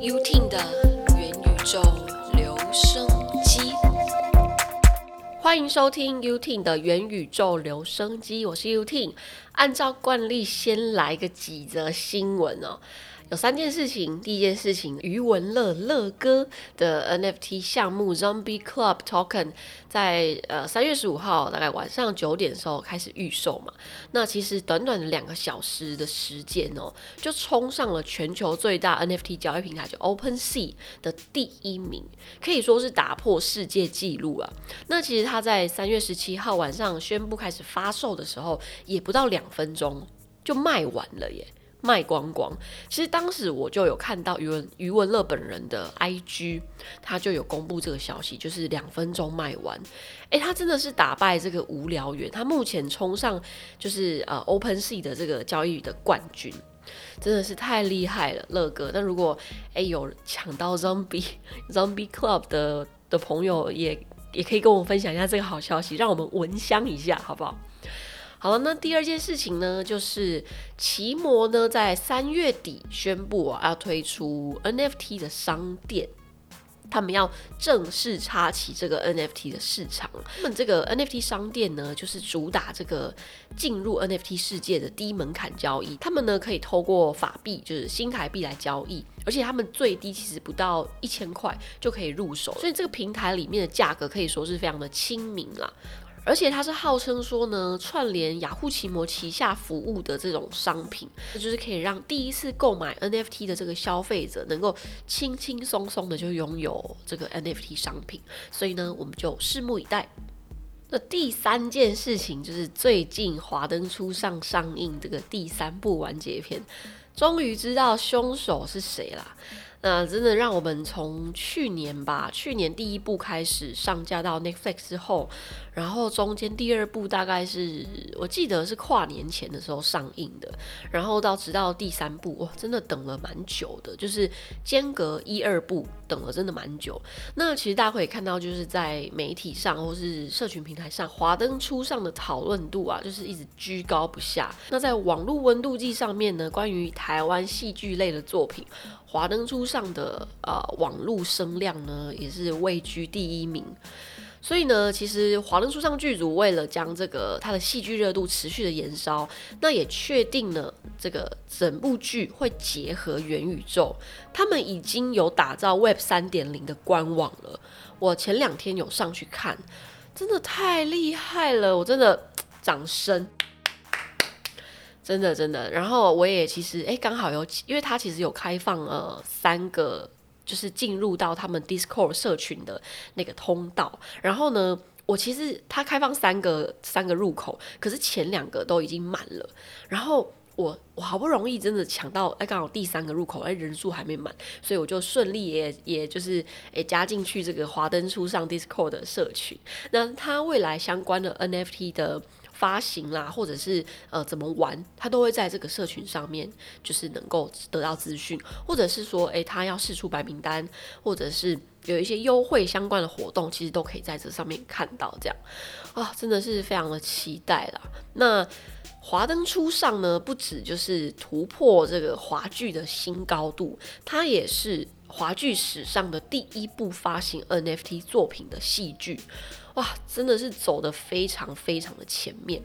UTIN 的元宇宙留声机，欢迎收听 UTIN 的元宇宙留声机，我是 UTIN。按照惯例，先来个几则新闻哦。有三件事情，第一件事情，余文乐乐哥的 NFT 项目 Zombie Club Token 在呃三月十五号大概晚上九点的时候开始预售嘛。那其实短短的两个小时的时间哦，就冲上了全球最大 NFT 交易平台就 OpenSea 的第一名，可以说是打破世界纪录啊。那其实他在三月十七号晚上宣布开始发售的时候，也不到两分钟就卖完了耶。卖光光，其实当时我就有看到余文余文乐本人的 IG，他就有公布这个消息，就是两分钟卖完。诶，他真的是打败这个无聊猿，他目前冲上就是呃 Open Sea 的这个交易的冠军，真的是太厉害了，乐哥。那如果诶有抢到 Zombie Zombie Club 的的朋友，也也可以跟我分享一下这个好消息，让我们闻香一下，好不好？好了，那第二件事情呢，就是奇摩呢在三月底宣布啊要推出 NFT 的商店，他们要正式插起这个 NFT 的市场。他们这个 NFT 商店呢，就是主打这个进入 NFT 世界的低门槛交易。他们呢可以透过法币，就是新台币来交易，而且他们最低其实不到一千块就可以入手，所以这个平台里面的价格可以说是非常的亲民啦。而且它是号称说呢，串联雅虎奇摩旗下服务的这种商品，那就是可以让第一次购买 NFT 的这个消费者能够轻轻松松的就拥有这个 NFT 商品。所以呢，我们就拭目以待。那第三件事情就是最近华灯初上上映这个第三部完结篇，终于知道凶手是谁啦。那真的让我们从去年吧，去年第一部开始上架到 Netflix 之后，然后中间第二部大概是我记得是跨年前的时候上映的，然后到直到第三部，哇，真的等了蛮久的，就是间隔一二部等了真的蛮久。那其实大家可以看到，就是在媒体上或是社群平台上，华灯初上的讨论度啊，就是一直居高不下。那在网络温度计上面呢，关于台湾戏剧类的作品。华灯初上的呃网络声量呢，也是位居第一名。所以呢，其实华灯初上剧组为了将这个它的戏剧热度持续的延烧，那也确定了这个整部剧会结合元宇宙。他们已经有打造 Web 三点零的官网了。我前两天有上去看，真的太厉害了！我真的掌声。真的真的，然后我也其实哎，刚好有，因为他其实有开放呃三个，就是进入到他们 Discord 社群的那个通道。然后呢，我其实他开放三个三个入口，可是前两个都已经满了。然后我我好不容易真的抢到，哎，刚好第三个入口哎人数还没满，所以我就顺利也也就是哎加进去这个华灯初上 Discord 的社群。那他未来相关的 NFT 的。发行啦，或者是呃怎么玩，他都会在这个社群上面，就是能够得到资讯，或者是说，诶，他要试出白名单，或者是有一些优惠相关的活动，其实都可以在这上面看到。这样啊，真的是非常的期待啦。那华灯初上呢，不止就是突破这个华剧的新高度，它也是华剧史上的第一部发行 NFT 作品的戏剧。哇，真的是走的非常非常的前面。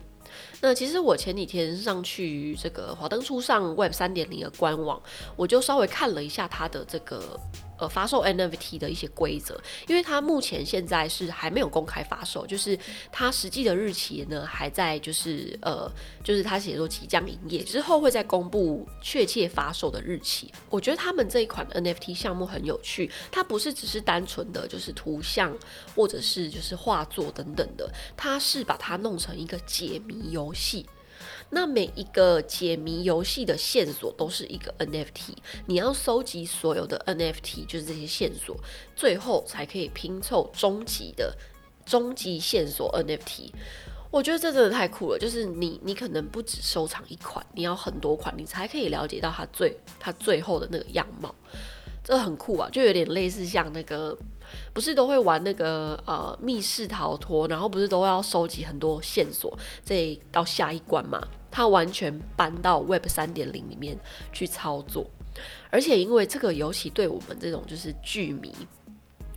那其实我前几天上去这个华灯初上 Web 三点零的官网，我就稍微看了一下它的这个。呃，发售 NFT 的一些规则，因为它目前现在是还没有公开发售，就是它实际的日期呢还在，就是呃，就是它写说即将营业之后会再公布确切发售的日期。我觉得他们这一款 NFT 项目很有趣，它不是只是单纯的就是图像或者是就是画作等等的，它是把它弄成一个解谜游戏。那每一个解谜游戏的线索都是一个 NFT，你要收集所有的 NFT，就是这些线索，最后才可以拼凑终极的终极线索 NFT。我觉得这真的太酷了，就是你你可能不止收藏一款，你要很多款，你才可以了解到它最它最后的那个样貌。这很酷啊，就有点类似像那个。不是都会玩那个呃密室逃脱，然后不是都要收集很多线索，这到下一关嘛？它完全搬到 Web 三点零里面去操作。而且因为这个游戏对我们这种就是剧迷，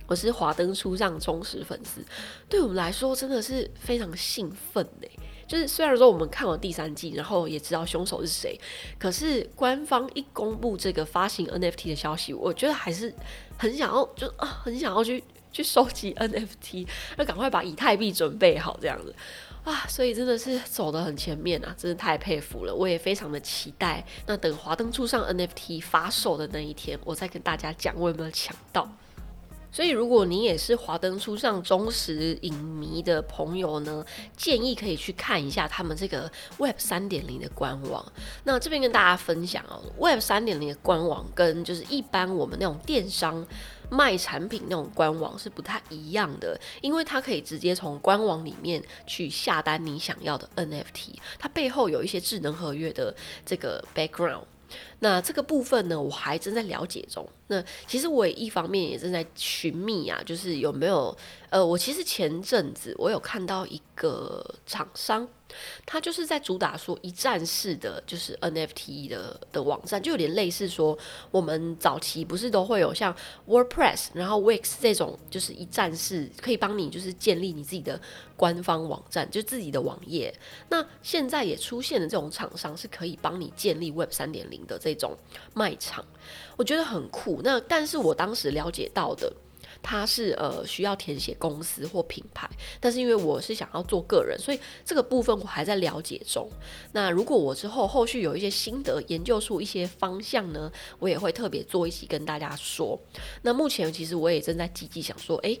我是华灯初上忠实粉丝，对我们来说真的是非常兴奋呢。就是虽然说我们看完第三季，然后也知道凶手是谁，可是官方一公布这个发行 NFT 的消息，我觉得还是很想要，就啊，很想要去去收集 NFT，要赶快把以太币准备好这样子啊，所以真的是走得很前面啊，真的太佩服了，我也非常的期待。那等华灯初上 NFT 发售的那一天，我再跟大家讲我有没有抢到。所以，如果你也是华灯初上忠实影迷的朋友呢，建议可以去看一下他们这个 Web 三点零的官网。那这边跟大家分享哦，Web 三点零的官网跟就是一般我们那种电商卖产品那种官网是不太一样的，因为它可以直接从官网里面去下单你想要的 NFT，它背后有一些智能合约的这个 background。那这个部分呢，我还正在了解中。那其实我也一方面也正在寻觅啊，就是有没有呃，我其实前阵子我有看到一个厂商。他就是在主打说一站式的，就是 NFT 的的网站，就有点类似说我们早期不是都会有像 WordPress，然后 Wix 这种，就是一站式可以帮你就是建立你自己的官方网站，就自己的网页。那现在也出现了这种厂商是可以帮你建立 Web 三点零的这种卖场，我觉得很酷。那但是我当时了解到的。它是呃需要填写公司或品牌，但是因为我是想要做个人，所以这个部分我还在了解中。那如果我之后后续有一些心得，研究出一些方向呢，我也会特别做一期跟大家说。那目前其实我也正在积极想说，诶。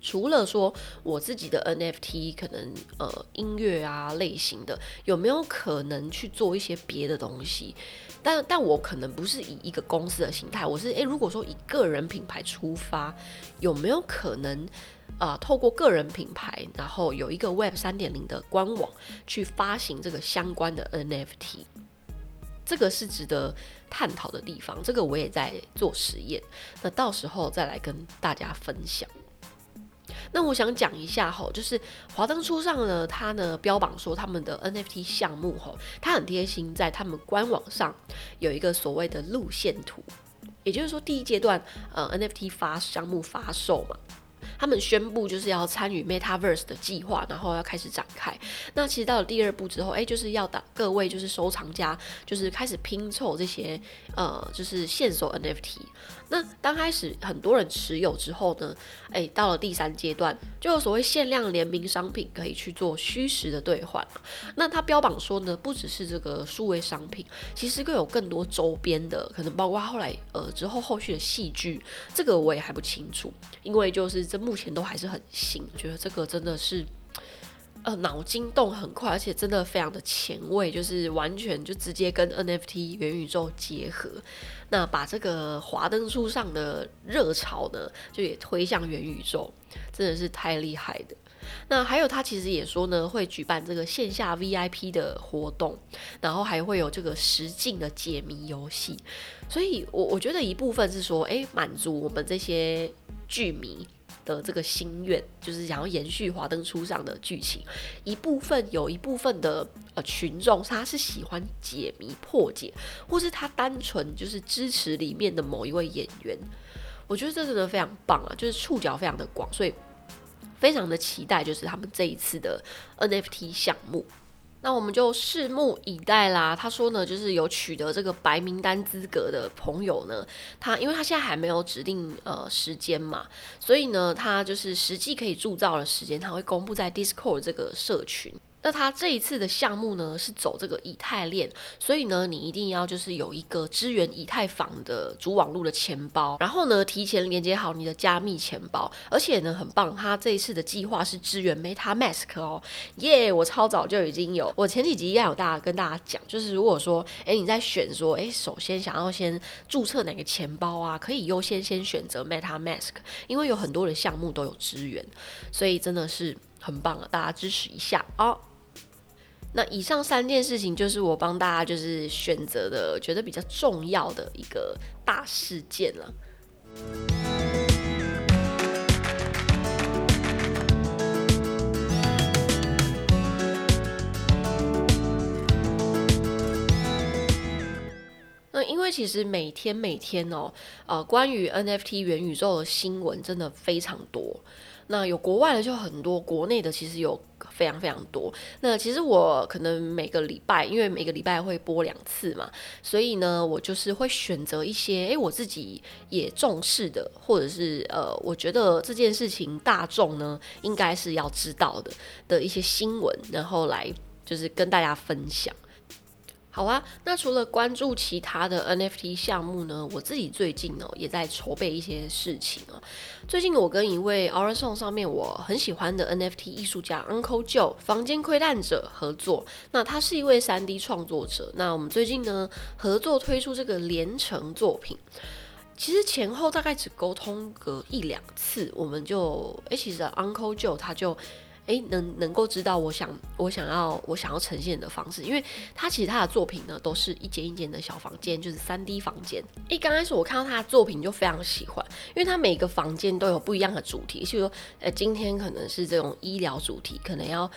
除了说我自己的 NFT 可能呃音乐啊类型的，有没有可能去做一些别的东西？但但我可能不是以一个公司的形态，我是诶，如果说以个人品牌出发，有没有可能啊透过个人品牌，然后有一个 Web 三点零的官网去发行这个相关的 NFT？这个是值得探讨的地方，这个我也在做实验，那到时候再来跟大家分享。那我想讲一下吼，就是华灯初上呢，他呢标榜说他们的 NFT 项目吼，他很贴心，在他们官网上有一个所谓的路线图，也就是说第一阶段呃 NFT 发项目发售嘛。他们宣布就是要参与 MetaVerse 的计划，然后要开始展开。那其实到了第二步之后，哎，就是要打各位就是收藏家，就是开始拼凑这些呃，就是现手 NFT。那刚开始很多人持有之后呢，哎，到了第三阶段，就所谓限量联名商品可以去做虚实的兑换。那他标榜说呢，不只是这个数位商品，其实更有更多周边的，可能包括后来呃之后后续的戏剧，这个我也还不清楚，因为就是这。目前都还是很新，觉得这个真的是，呃，脑筋动很快，而且真的非常的前卫，就是完全就直接跟 NFT 元宇宙结合，那把这个华灯初上的热潮呢，就也推向元宇宙，真的是太厉害的。那还有他其实也说呢，会举办这个线下 VIP 的活动，然后还会有这个实境的解谜游戏，所以我我觉得一部分是说，哎，满足我们这些剧迷。的这个心愿就是想要延续华灯初上的剧情，一部分有一部分的呃群众他是喜欢解谜破解，或是他单纯就是支持里面的某一位演员，我觉得这真的非常棒啊，就是触角非常的广，所以非常的期待就是他们这一次的 NFT 项目。那我们就拭目以待啦。他说呢，就是有取得这个白名单资格的朋友呢，他因为他现在还没有指定呃时间嘛，所以呢，他就是实际可以铸造的时间，他会公布在 Discord 这个社群。那它这一次的项目呢是走这个以太链，所以呢你一定要就是有一个支援以太坊的主网络的钱包，然后呢提前连接好你的加密钱包，而且呢很棒，它这一次的计划是支援 MetaMask 哦，耶！我超早就已经有，我前几集也有大家跟大家讲，就是如果说哎你在选说哎首先想要先注册哪个钱包啊，可以优先先选择 MetaMask，因为有很多的项目都有支援，所以真的是很棒了，大家支持一下哦。那以上三件事情就是我帮大家就是选择的，觉得比较重要的一个大事件了。那因为其实每天每天哦，呃，关于 NFT 元宇宙的新闻真的非常多。那有国外的就很多，国内的其实有非常非常多。那其实我可能每个礼拜，因为每个礼拜会播两次嘛，所以呢，我就是会选择一些诶，我自己也重视的，或者是呃，我觉得这件事情大众呢应该是要知道的的一些新闻，然后来就是跟大家分享。好啊，那除了关注其他的 NFT 项目呢，我自己最近呢也在筹备一些事情啊。最近我跟一位 o r a s o n 上面我很喜欢的 NFT 艺术家 Uncle Joe 房间窥探者合作。那他是一位 3D 创作者。那我们最近呢合作推出这个连城作品，其实前后大概只沟通个一两次，我们就哎，其实 Uncle Joe 他就。诶，能能够知道我想我想要我想要呈现的方式，因为他其实他的作品呢都是一间一间的小房间，就是三 D 房间。诶，刚开始我看到他的作品就非常喜欢，因为他每个房间都有不一样的主题，譬如说，呃，今天可能是这种医疗主题，可能要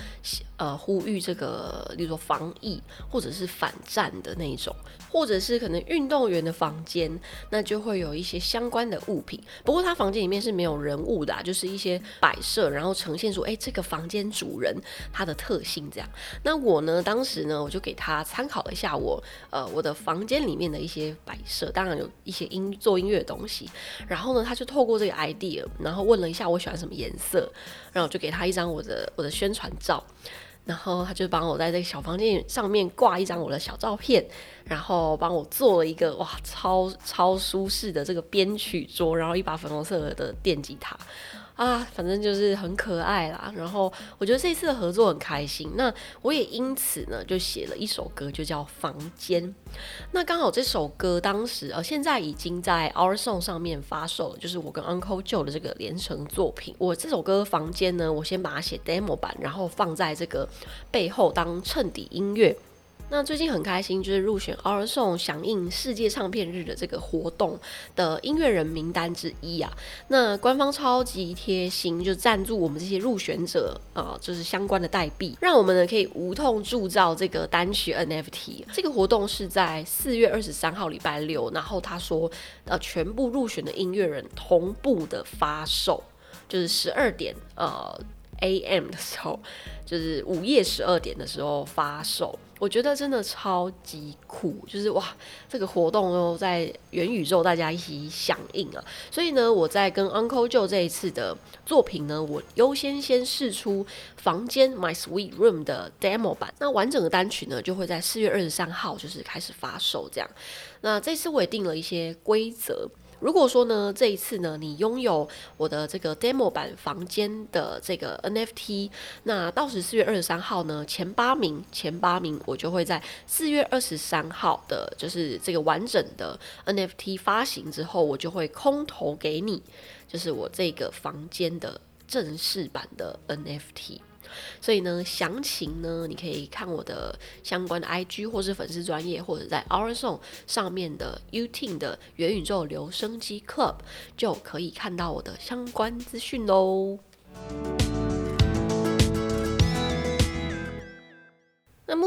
呃呼吁这个，例如说防疫或者是反战的那种，或者是可能运动员的房间，那就会有一些相关的物品。不过他房间里面是没有人物的，就是一些摆设，然后呈现出，诶，这个房。房间主人他的特性这样，那我呢，当时呢，我就给他参考了一下我呃我的房间里面的一些摆设，当然有一些音做音乐的东西，然后呢，他就透过这个 idea，然后问了一下我喜欢什么颜色，然后我就给他一张我的我的宣传照，然后他就帮我在这个小房间上面挂一张我的小照片，然后帮我做了一个哇超超舒适的这个编曲桌，然后一把粉红色的电吉他。啊，反正就是很可爱啦。然后我觉得这次的合作很开心。那我也因此呢，就写了一首歌，就叫《房间》。那刚好这首歌当时呃，现在已经在 Our Song 上面发售了，就是我跟 Uncle Joe 的这个连成作品。我这首歌《房间》呢，我先把它写 demo 版，然后放在这个背后当衬底音乐。那最近很开心，就是入选 R Song 响应世界唱片日的这个活动的音乐人名单之一啊。那官方超级贴心，就赞助我们这些入选者啊，就是相关的代币，让我们呢可以无痛铸造这个单曲 NFT。这个活动是在四月二十三号礼拜六，然后他说呃全部入选的音乐人同步的发售，就是十二点呃 AM 的时候，就是午夜十二点的时候发售。我觉得真的超级酷，就是哇，这个活动哦，在元宇宙大家一起响应啊，所以呢，我在跟 Uncle Joe 这一次的作品呢，我优先先试出房间 My Sweet Room 的 demo 版，那完整的单曲呢，就会在四月二十三号就是开始发售这样。那这次我也定了一些规则。如果说呢，这一次呢，你拥有我的这个 demo 版房间的这个 NFT，那到时四月二十三号呢，前八名，前八名我就会在四月二十三号的，就是这个完整的 NFT 发行之后，我就会空投给你，就是我这个房间的正式版的 NFT。所以呢，详情呢，你可以看我的相关的 IG 或是粉丝专业，或者在 Orison 上面的 U Tune 的元宇宙留声机 Club 就可以看到我的相关资讯喽。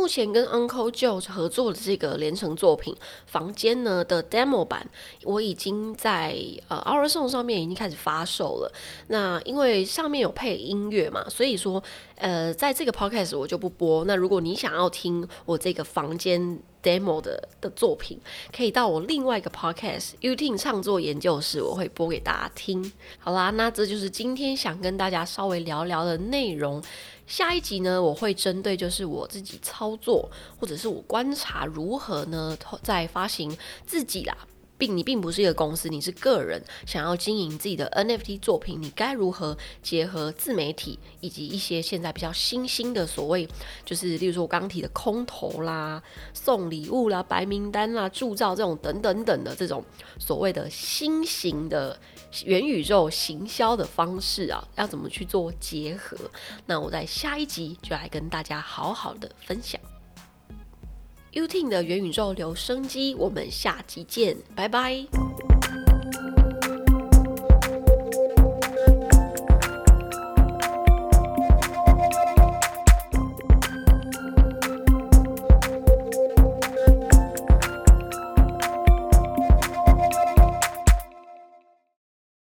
目前跟 Uncle Joe 合作的这个连成作品房间呢的 demo 版，我已经在呃 Our Song 上面已经开始发售了。那因为上面有配音乐嘛，所以说呃在这个 podcast 我就不播。那如果你想要听我这个房间 demo 的的作品，可以到我另外一个 podcast YouTube 创作研究室，我会播给大家听。好啦，那这就是今天想跟大家稍微聊聊的内容。下一集呢，我会针对就是我自己操作，或者是我观察如何呢，在发行自己啦。你并不是一个公司，你是个人想要经营自己的 NFT 作品，你该如何结合自媒体以及一些现在比较新兴的所谓，就是例如说我刚提的空投啦、送礼物啦、白名单啦、铸造这种等等等的这种所谓的新型的元宇宙行销的方式啊，要怎么去做结合？那我在下一集就来跟大家好好的分享。UT 的元宇宙留声机，我们下集见，拜拜。